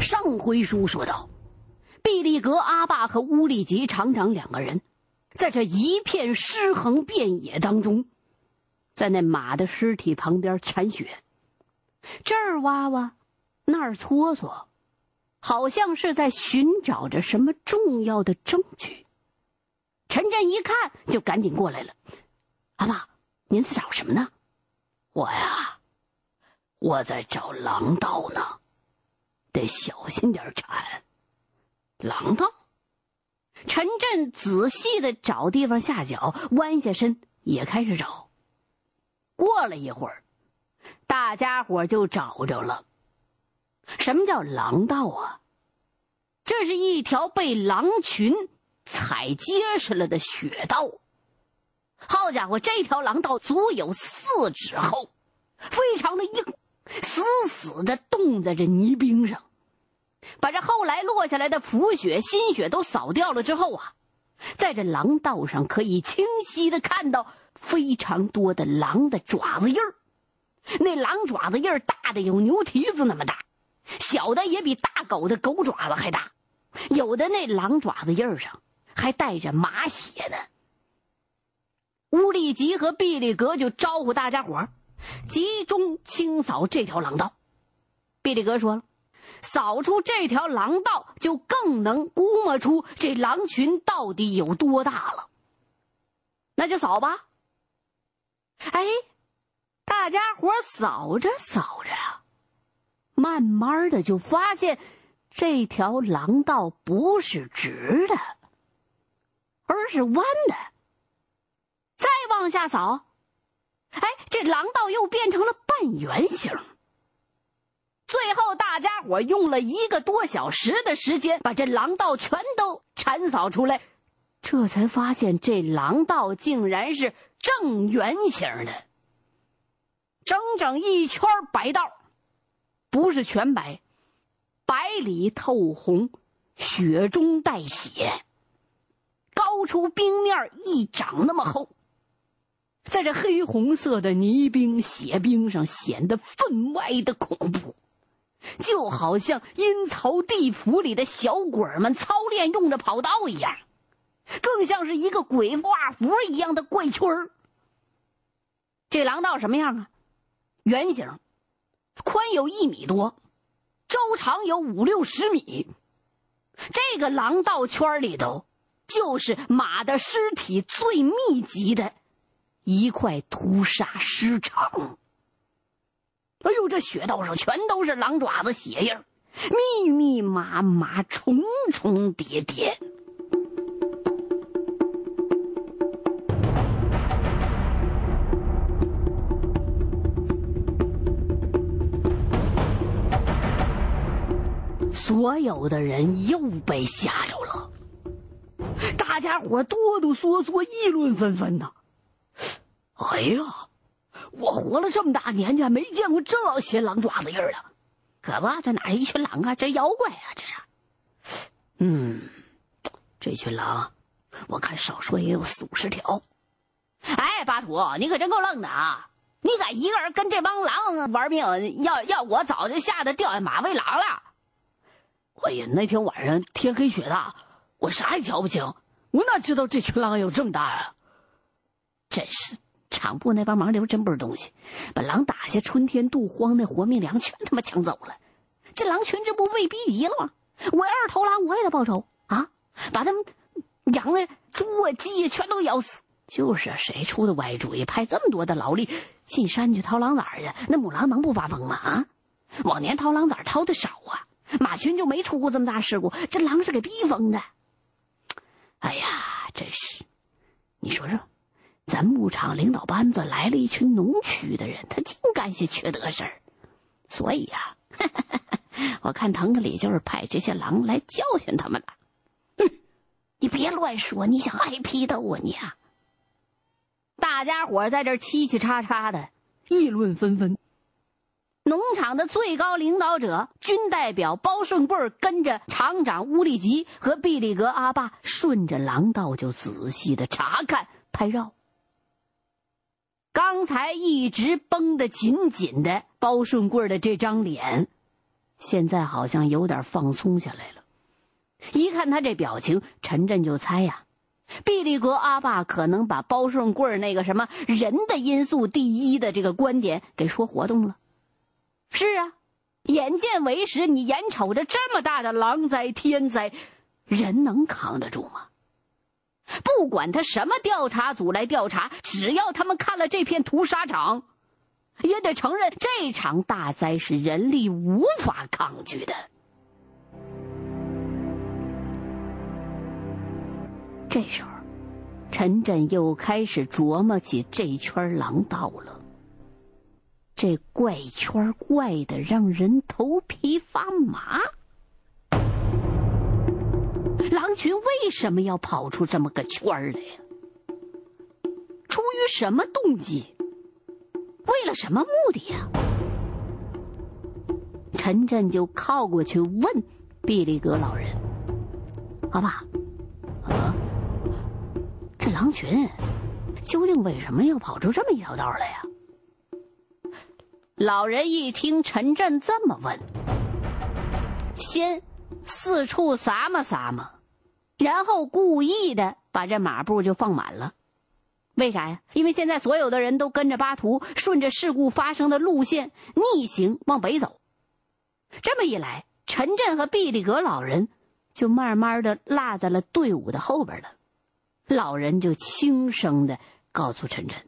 上回书说到，毕利格阿爸和乌力吉厂长两个人，在这一片尸横遍野当中，在那马的尸体旁边铲雪，这儿挖挖，那儿搓搓，好像是在寻找着什么重要的证据。陈震一看，就赶紧过来了：“阿爸，您在找什么呢？”“我呀，我在找狼道呢。”得小心点铲，狼道。陈震仔细的找地方下脚，弯下身也开始找。过了一会儿，大家伙就找着了。什么叫狼道啊？这是一条被狼群踩结实了的雪道。好家伙，这条狼道足有四指厚，非常的硬，死死的冻在这泥冰上。把这后来落下来的浮雪、新雪都扫掉了之后啊，在这狼道上可以清晰的看到非常多的狼的爪子印儿。那狼爪子印儿大的有牛蹄子那么大，小的也比大狗的狗爪子还大。有的那狼爪子印儿上还带着马血呢。乌力吉和毕利格就招呼大家伙儿，集中清扫这条狼道。毕利格说了。扫出这条狼道，就更能估摸出这狼群到底有多大了。那就扫吧。哎，大家伙扫着扫着啊，慢慢的就发现这条狼道不是直的，而是弯的。再往下扫，哎，这狼道又变成了半圆形。最后，大家伙用了一个多小时的时间，把这狼道全都铲扫出来，这才发现这狼道竟然是正圆形的，整整一圈白道，不是全白，白里透红，雪中带血，高出冰面一掌那么厚，在这黑红色的泥冰血冰上显得分外的恐怖。就好像阴曹地府里的小鬼们操练用的跑道一样，更像是一个鬼画符一样的怪圈儿。这廊道什么样啊？圆形，宽有一米多，周长有五六十米。这个廊道圈里头，就是马的尸体最密集的一块屠杀尸场。哎呦，这雪道上全都是狼爪子血印密密麻麻，重重叠叠。所有的人又被吓着了，大家伙哆哆嗦嗦，议论纷纷呐。哎呀！我活了这么大年纪，没见过这老些狼爪子印儿了，可不，这哪是一群狼啊，这妖怪啊，这是。嗯，这群狼，我看少说也有四五十条。哎，巴图，你可真够愣的啊！你敢一个人跟这帮狼玩命？要要我早就吓得掉下马喂狼了。哎呀，那天晚上天黑雪大，我啥也瞧不清，我哪知道这群狼有这么大啊？真是。厂部那帮盲流真不是东西，把狼打下春天渡荒那活命粮全他妈抢走了，这狼群这不被逼急了吗？我要是头狼，我也得报仇啊！把他们养的猪啊鸡啊全都咬死。就是谁出的歪主意，派这么多的劳力进山去掏狼崽去？那母狼能不发疯吗？啊！往年掏狼崽掏的少啊，马群就没出过这么大事故，这狼是给逼疯的。哎呀，真是，你说说。咱牧场领导班子来了一群农区的人，他净干些缺德事儿，所以呀，我看腾格里就是派这些狼来教训他们了。哼，你别乱说，你想挨批斗啊你啊！大家伙在这叽叽喳喳的议论纷纷。农场的最高领导者军代表包顺贵跟着厂长乌力吉和毕利格阿爸顺着廊道就仔细的查看拍照。刚才一直绷得紧紧的包顺贵的这张脸，现在好像有点放松下来了。一看他这表情，陈震就猜呀，毕利格阿爸可能把包顺贵那个什么人的因素第一的这个观点给说活动了。是啊，眼见为实，你眼瞅着这么大的狼灾天灾，人能扛得住吗？不管他什么调查组来调查，只要他们看了这片屠杀场，也得承认这场大灾是人力无法抗拒的。这时候，陈震又开始琢磨起这圈狼道了。这怪圈怪的让人头皮发麻。狼群为什么要跑出这么个圈来呀？出于什么动机？为了什么目的呀？陈震就靠过去问毕利格老人：“好吧，啊，这狼群究竟为什么要跑出这么一条道来呀？”老人一听陈震这么问，先四处撒么撒么，然后故意的把这马步就放满了。为啥呀？因为现在所有的人都跟着巴图，顺着事故发生的路线逆行往北走。这么一来，陈震和毕利格老人就慢慢的落在了队伍的后边了。老人就轻声的告诉陈震。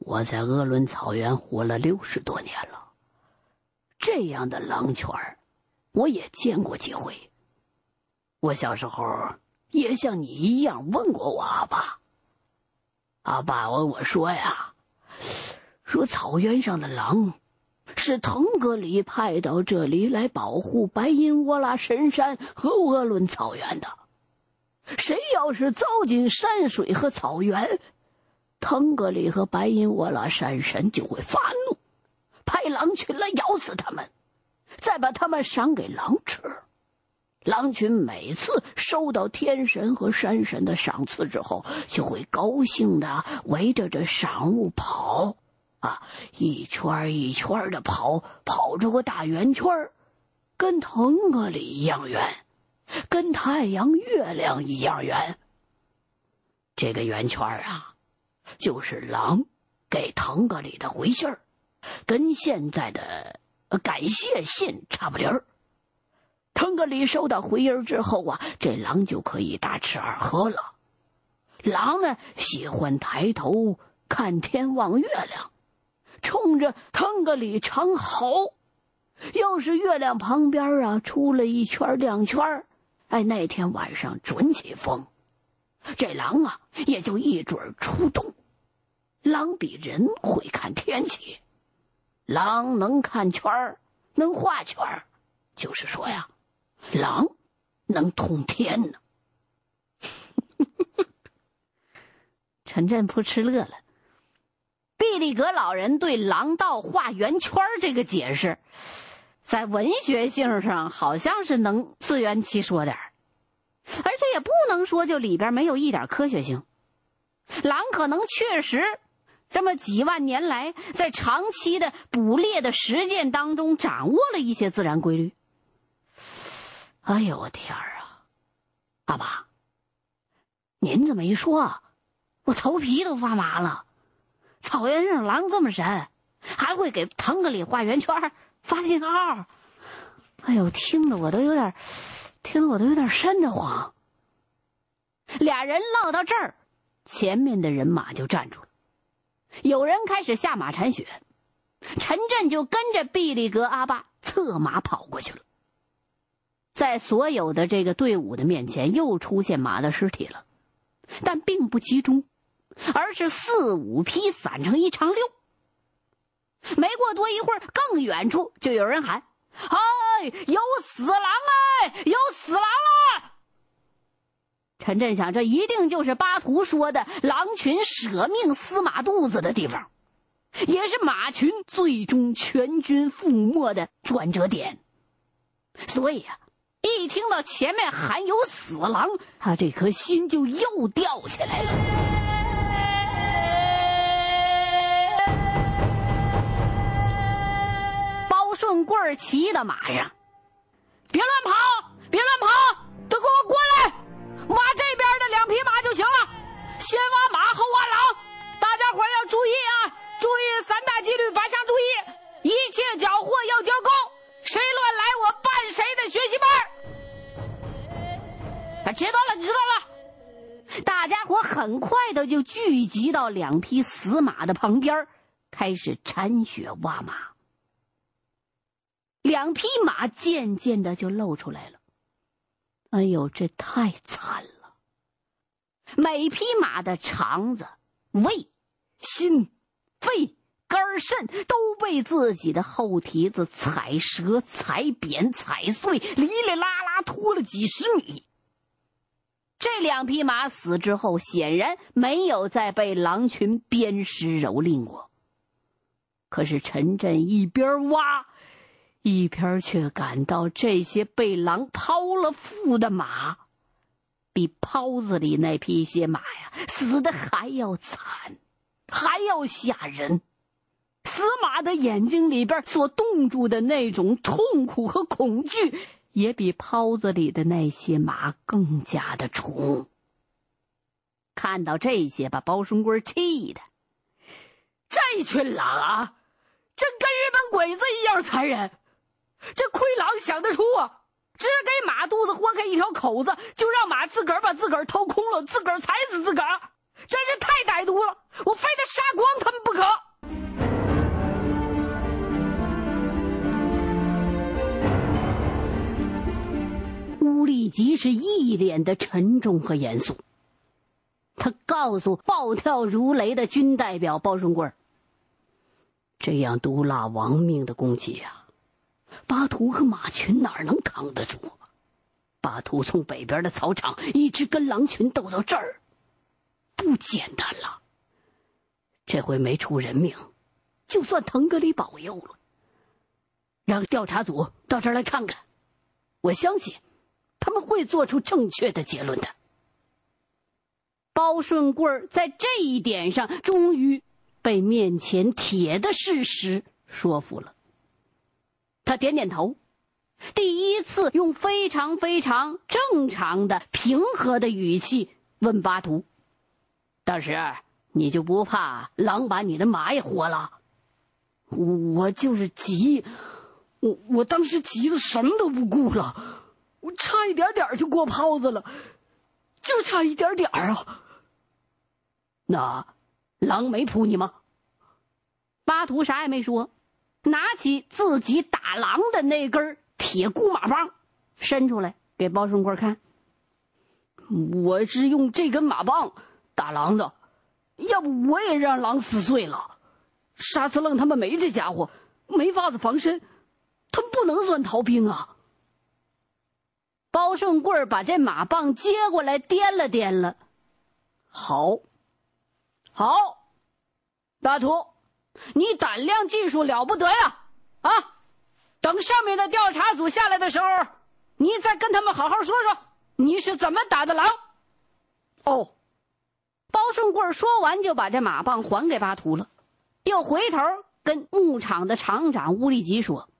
我在鄂伦草原活了六十多年了，这样的狼圈我也见过几回。我小时候也像你一样问过我阿爸。阿爸问我说呀：“说草原上的狼是腾格里派到这里来保护白银窝拉神山和鄂伦草原的。谁要是糟践山水和草原。”腾格里和白银窝拉山神就会发怒，派狼群来咬死他们，再把他们赏给狼吃。狼群每次收到天神和山神的赏赐之后，就会高兴的围着这赏物跑，啊，一圈一圈的跑，跑出个大圆圈跟腾格里一样圆，跟太阳、月亮一样圆。这个圆圈啊。就是狼给腾格里的回信儿，跟现在的感谢信差不离儿。腾格里收到回音之后啊，这狼就可以大吃二喝了。狼呢喜欢抬头看天望月亮，冲着腾格里长嚎。要是月亮旁边啊出了一圈两圈哎，那天晚上准起风。这狼啊，也就一准出动。狼比人会看天气，狼能看圈儿，能画圈儿，就是说呀，狼能通天呢。陈震扑哧乐了。毕利格老人对狼道画圆圈这个解释，在文学性上好像是能自圆其说点儿。而且也不能说就里边没有一点科学性，狼可能确实这么几万年来在长期的捕猎的实践当中掌握了一些自然规律。哎呦我天儿啊，阿爸，您这么一说，我头皮都发麻了。草原上狼这么神，还会给腾格里画圆圈发信号。哎呦，听得我都有点。听得我都有点瘆得慌。俩人唠到这儿，前面的人马就站住了，有人开始下马铲雪，陈震就跟着毕利格阿爸策马跑过去了。在所有的这个队伍的面前，又出现马的尸体了，但并不集中，而是四五匹散成一长溜。没过多一会儿，更远处就有人喊：“哎，有死狼哎，有死狼了！”陈震想，这一定就是巴图说的狼群舍命撕马肚子的地方，也是马群最终全军覆没的转折点。所以啊，一听到前面还有死狼，他这颗心就又掉下来了。包顺贵骑到马上，别乱跑，别乱跑，都给我过来，挖这边的两匹马就行了，先挖马后挖狼，大家伙要注意啊，注意三大纪律八项注意，一切缴获很快的就聚集到两匹死马的旁边。开始铲雪挖马，两匹马渐渐的就露出来了。哎呦，这太惨了！每匹马的肠子、胃、心、肺、肝、肾都被自己的后蹄子踩折、踩扁、踩碎，哩哩啦啦拖了几十米。这两匹马死之后，显然没有再被狼群鞭尸蹂躏过。可是陈震一边挖，一边却感到这些被狼抛了腹的马，比泡子里那匹些马呀死的还要惨，还要吓人。死马的眼睛里边所冻住的那种痛苦和恐惧，也比泡子里的那些马更加的重。看到这些，把包顺贵气的。这群狼啊，真跟日本鬼子一样残忍！这亏狼想得出啊，只给马肚子豁开一条口子，就让马自个儿把自个儿掏空了，自个儿踩死自个儿，真是太歹毒了！我非得杀光他们不可！乌力吉是一脸的沉重和严肃。他告诉暴跳如雷的军代表包顺贵这样毒辣亡命的攻击啊，巴图和马群哪能扛得住？巴图从北边的草场一直跟狼群斗到这儿，不简单了。这回没出人命，就算腾格里保佑了。让调查组到这儿来看看，我相信他们会做出正确的结论的。包顺贵在这一点上终于被面前铁的事实说服了。他点点头，第一次用非常非常正常的、平和的语气问巴图：“当时你就不怕狼把你的马也活了？”“我就是急，我我当时急的什么都不顾了，我差一点点就过泡子了，就差一点点啊！”那狼没扑你吗？巴图啥也没说，拿起自己打狼的那根铁箍马棒，伸出来给包顺贵看。我是用这根马棒打狼的，要不我也让狼撕碎了。沙司楞他们没这家伙，没法子防身，他们不能算逃兵啊。包顺贵把这马棒接过来，掂了掂了，好。好，巴图，你胆量技术了不得呀！啊，等上面的调查组下来的时候，你再跟他们好好说说你是怎么打的狼。哦，包顺贵说完就把这马棒还给巴图了，又回头跟牧场的厂长乌力吉说：“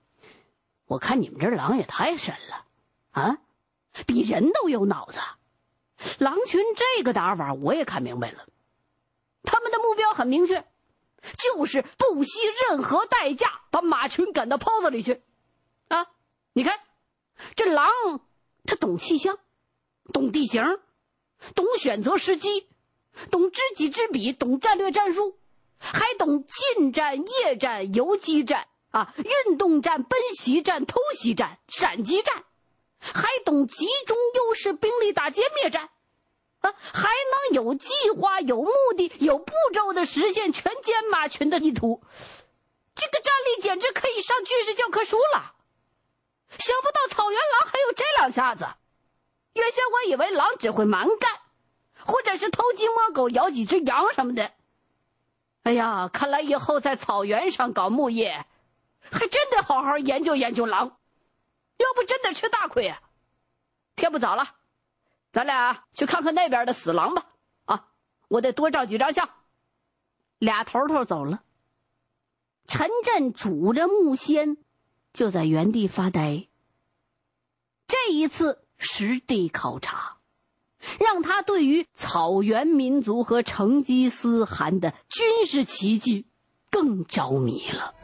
我看你们这狼也太神了，啊，比人都有脑子。狼群这个打法，我也看明白了。”他们的目标很明确，就是不惜任何代价把马群赶到泡子里去。啊，你看，这狼，它懂气象，懂地形，懂选择时机，懂知己知彼，懂战略战术，还懂近战、夜战、游击战啊，运动战、奔袭战、偷袭战、闪击战，还懂集中优势兵力打歼灭战。啊还能有计划、有目的、有步骤的实现全歼马群的意图，这个战力简直可以上军事教科书了。想不到草原狼还有这两下子。原先我以为狼只会蛮干，或者是偷鸡摸狗咬几只羊什么的。哎呀，看来以后在草原上搞牧业，还真得好好研究研究狼，要不真得吃大亏啊！天不早了。咱俩去看看那边的死狼吧，啊，我得多照几张相。俩头头走了，陈震拄着木锨，就在原地发呆。这一次实地考察，让他对于草原民族和成吉思汗的军事奇迹更着迷了。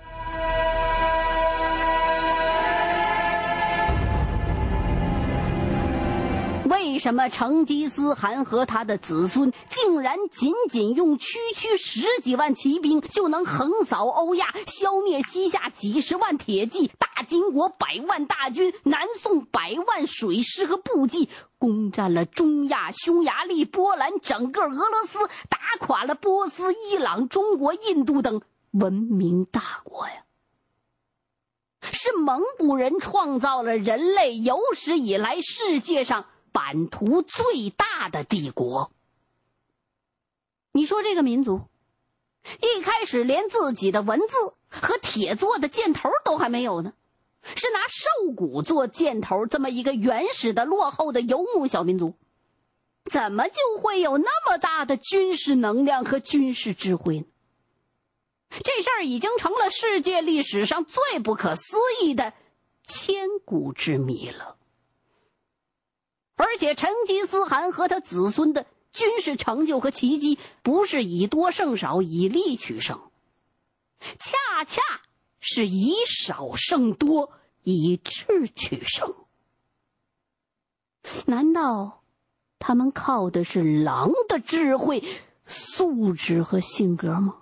为什么成吉思汗和他的子孙竟然仅仅用区区十几万骑兵就能横扫欧亚，消灭西夏几十万铁骑，大金国百万大军，南宋百万水师和步骑，攻占了中亚、匈牙利、波兰，整个俄罗斯，打垮了波斯、伊朗、中国、印度等文明大国呀？是蒙古人创造了人类有史以来世界上。版图最大的帝国，你说这个民族一开始连自己的文字和铁做的箭头都还没有呢，是拿兽骨做箭头，这么一个原始的、落后的游牧小民族，怎么就会有那么大的军事能量和军事智慧呢？这事儿已经成了世界历史上最不可思议的千古之谜了。而且，成吉思汗和他子孙的军事成就和奇迹，不是以多胜少、以力取胜，恰恰是以少胜多、以智取胜。难道他们靠的是狼的智慧、素质和性格吗？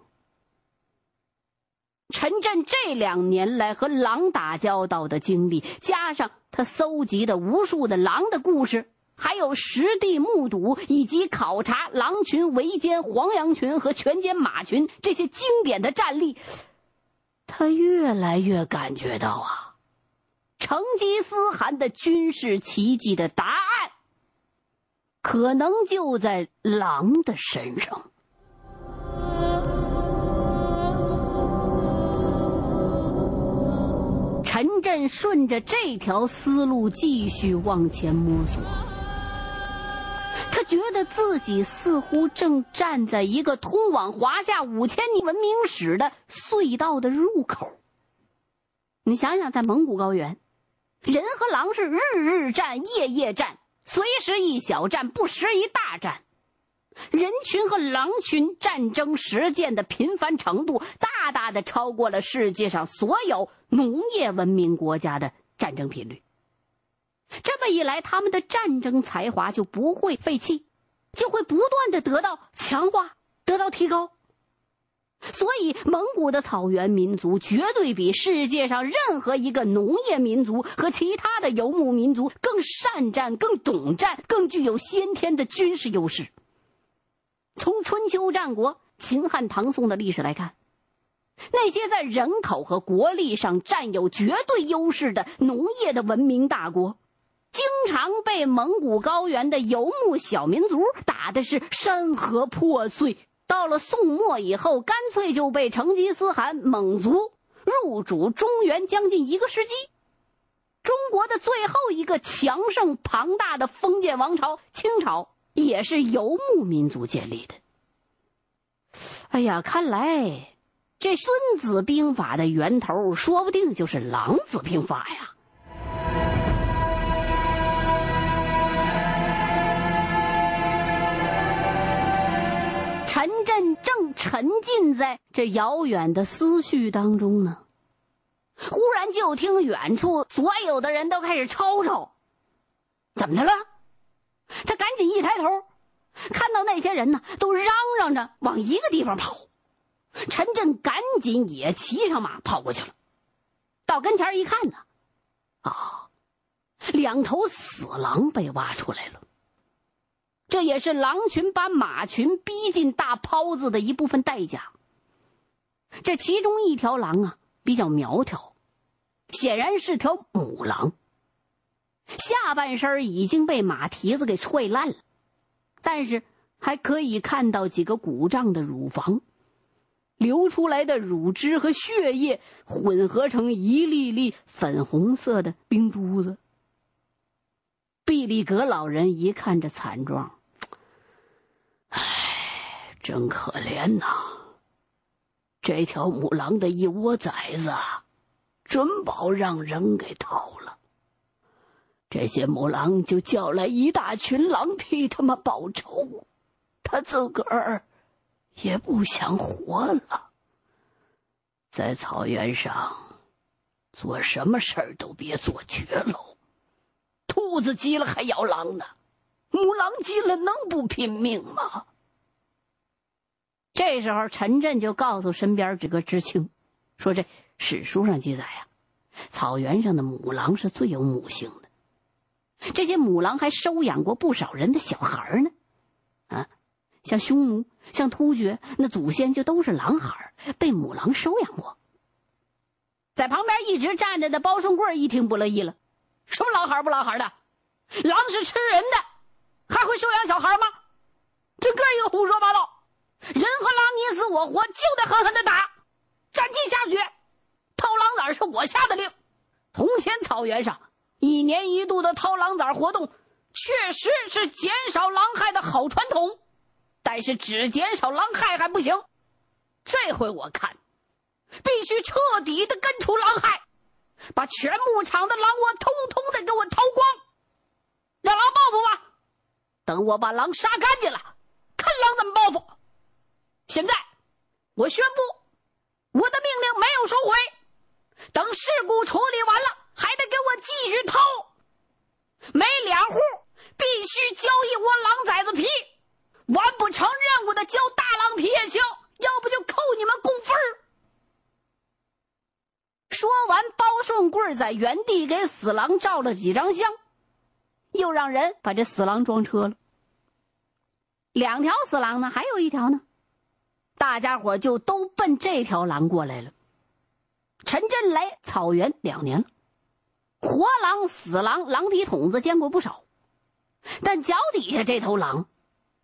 陈震这两年来和狼打交道的经历，加上他搜集的无数的狼的故事，还有实地目睹以及考察狼群围歼黄羊群和全歼马群这些经典的战例，他越来越感觉到啊，成吉思汗的军事奇迹的答案，可能就在狼的身上。朕顺着这条思路继续往前摸索，他觉得自己似乎正站在一个通往华夏五千年文明史的隧道的入口。你想想，在蒙古高原，人和狼是日日战、夜夜战，随时一小战，不时一大战。人群和狼群战争实践的频繁程度，大大的超过了世界上所有农业文明国家的战争频率。这么一来，他们的战争才华就不会废弃，就会不断的得到强化、得到提高。所以，蒙古的草原民族绝对比世界上任何一个农业民族和其他的游牧民族更善战、更懂战、更具有先天的军事优势。从春秋战国、秦汉唐宋的历史来看，那些在人口和国力上占有绝对优势的农业的文明大国，经常被蒙古高原的游牧小民族打的是山河破碎。到了宋末以后，干脆就被成吉思汗蒙族入主中原将近一个世纪。中国的最后一个强盛庞大的封建王朝——清朝。也是游牧民族建立的。哎呀，看来这《孙子兵法》的源头，说不定就是《狼子兵法》呀。陈震正沉浸在这遥远的思绪当中呢，忽然就听远处所有的人都开始吵吵，怎么的了？他赶紧一抬头，看到那些人呢，都嚷嚷着往一个地方跑。陈震赶紧也骑上马跑过去了。到跟前一看呢，啊，两头死狼被挖出来了。这也是狼群把马群逼进大泡子的一部分代价。这其中一条狼啊，比较苗条，显然是条母狼。下半身已经被马蹄子给踹烂了，但是还可以看到几个鼓胀的乳房，流出来的乳汁和血液混合成一粒粒粉红色的冰珠子。毕力格老人一看这惨状，唉，真可怜呐！这条母狼的一窝崽子，准保让人给掏了。这些母狼就叫来一大群狼替他们报仇，他自个儿也不想活了。在草原上，做什么事儿都别做绝喽。兔子急了还咬狼呢，母狼急了能不拼命吗？这时候，陈震就告诉身边这个知青，说：“这史书上记载呀，草原上的母狼是最有母性的。这些母狼还收养过不少人的小孩呢。啊，像匈奴、像突厥，那祖先就都是狼孩，被母狼收养过。”在旁边一直站着的包顺贵一听不乐意了：“什么狼孩不狼孩的？狼是吃人的，还会收养小孩吗？整个一个胡说八道！”人和狼你死我活，就得狠狠的打，斩尽下血。掏狼崽是我下的令。从前草原上一年一度的掏狼崽活动，确实是减少狼害的好传统。但是只减少狼害还不行，这回我看，必须彻底的根除狼害，把全牧场的狼窝通通的给我掏光，让狼报复吧。等我把狼杀干净了，看狼怎么报复。现在，我宣布，我的命令没有收回。等事故处理完了，还得给我继续掏。每两户必须交一窝狼崽子皮，完不成任务的交大狼皮也行，要不就扣你们工分说完，包顺贵在原地给死狼照了几张相，又让人把这死狼装车了。两条死狼呢，还有一条呢。大家伙就都奔这条狼过来了。陈震来草原两年了，活狼、死狼、狼皮筒子见过不少，但脚底下这头狼，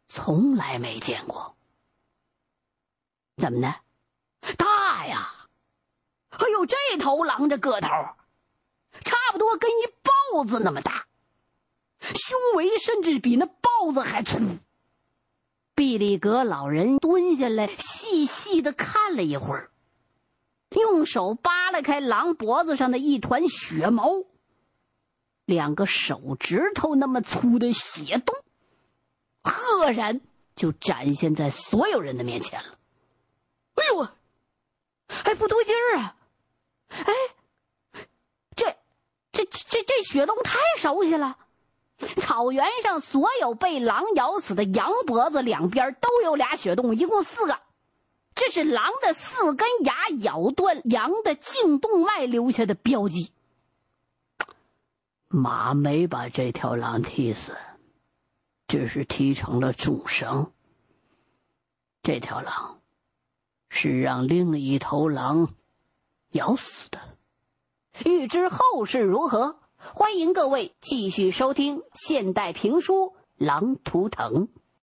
从来没见过。怎么的？大呀！哎呦，这头狼这个头，差不多跟一豹子那么大，胸围甚至比那豹子还粗。毕里格老人蹲下来，细细的看了一会儿，用手扒拉开狼脖子上的一团血毛，两个手指头那么粗的血洞，赫然就展现在所有人的面前了。哎呦，哎，不对劲儿啊！哎，这、这、这、这血洞太熟悉了。草原上所有被狼咬死的羊脖子两边都有俩血洞，一共四个。这是狼的四根牙咬断羊的颈动脉留下的标记。马没把这条狼踢死，只是踢成了重伤。这条狼是让另一头狼咬死的。欲知后事如何？欢迎各位继续收听现代评书《狼图腾》。